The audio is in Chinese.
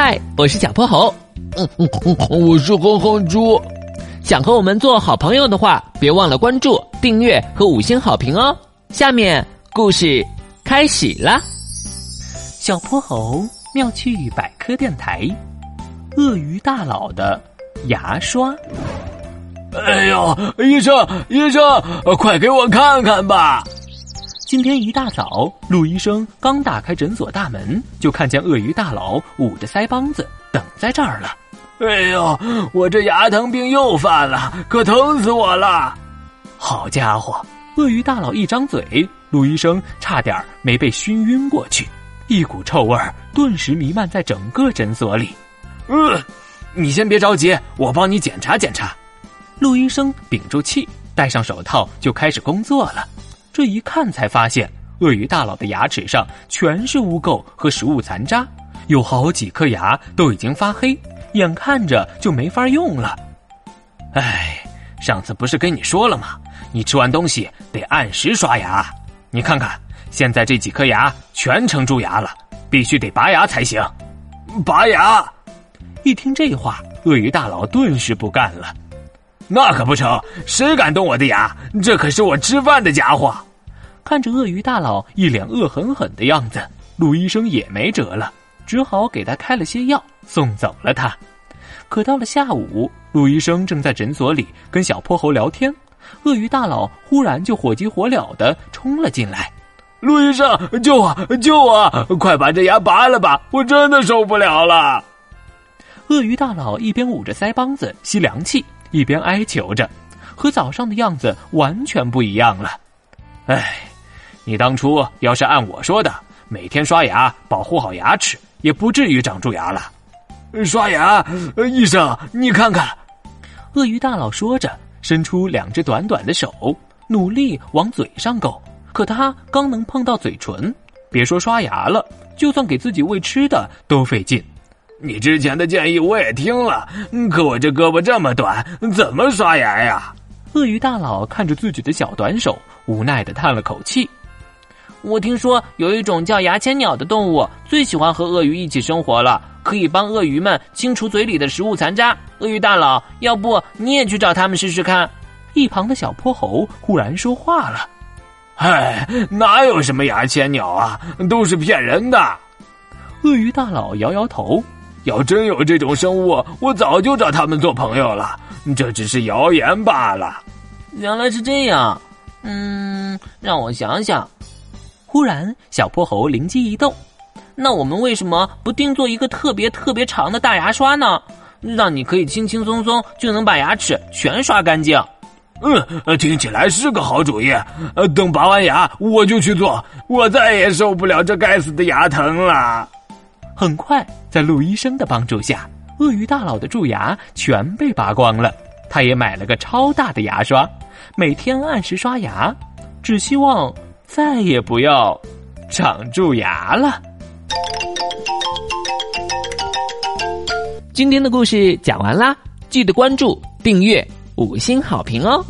嗨，我是小泼猴。嗯嗯嗯，我是哼哼猪。想和我们做好朋友的话，别忘了关注、订阅和五星好评哦。下面故事开始了。小泼猴妙趣百科电台，鳄鱼大佬的牙刷。哎呦，医生，医生，快给我看看吧！今天一大早，陆医生刚打开诊所大门，就看见鳄鱼大佬捂着腮帮子等在这儿了。哎呦，我这牙疼病又犯了，可疼死我了！好家伙，鳄鱼大佬一张嘴，陆医生差点没被熏晕过去，一股臭味顿时弥漫在整个诊所里。嗯，你先别着急，我帮你检查检查。陆医生屏住气，戴上手套就开始工作了。这一看才发现，鳄鱼大佬的牙齿上全是污垢和食物残渣，有好几颗牙都已经发黑，眼看着就没法用了。哎，上次不是跟你说了吗？你吃完东西得按时刷牙。你看看，现在这几颗牙全成蛀牙了，必须得拔牙才行。拔牙！一听这话，鳄鱼大佬顿时不干了。那可不成，谁敢动我的牙？这可是我吃饭的家伙。看着鳄鱼大佬一脸恶狠狠的样子，陆医生也没辙了，只好给他开了些药，送走了他。可到了下午，陆医生正在诊所里跟小泼猴聊天，鳄鱼大佬忽然就火急火燎的冲了进来：“陆医生，救我，救我！快把这牙拔了吧，我真的受不了了！”鳄鱼大佬一边捂着腮帮子吸凉气，一边哀求着，和早上的样子完全不一样了。唉。你当初要是按我说的，每天刷牙，保护好牙齿，也不至于长蛀牙了。刷牙，医生，你看看。鳄鱼大佬说着，伸出两只短短的手，努力往嘴上够。可他刚能碰到嘴唇，别说刷牙了，就算给自己喂吃的都费劲。你之前的建议我也听了，可我这胳膊这么短，怎么刷牙呀？鳄鱼大佬看着自己的小短手，无奈的叹了口气。我听说有一种叫牙签鸟的动物，最喜欢和鳄鱼一起生活了，可以帮鳄鱼们清除嘴里的食物残渣。鳄鱼大佬，要不你也去找他们试试看？一旁的小泼猴忽然说话了：“唉，哪有什么牙签鸟啊，都是骗人的。”鳄鱼大佬摇摇头：“要真有这种生物，我早就找他们做朋友了。这只是谣言罢了。”原来是这样，嗯，让我想想。忽然，小泼猴灵机一动：“那我们为什么不定做一个特别特别长的大牙刷呢？让你可以轻轻松松就能把牙齿全刷干净。”嗯，听起来是个好主意。呃，等拔完牙我就去做，我再也受不了这该死的牙疼了。很快，在陆医生的帮助下，鳄鱼大佬的蛀牙全被拔光了。他也买了个超大的牙刷，每天按时刷牙，只希望。再也不要长蛀牙了。今天的故事讲完啦，记得关注、订阅、五星好评哦。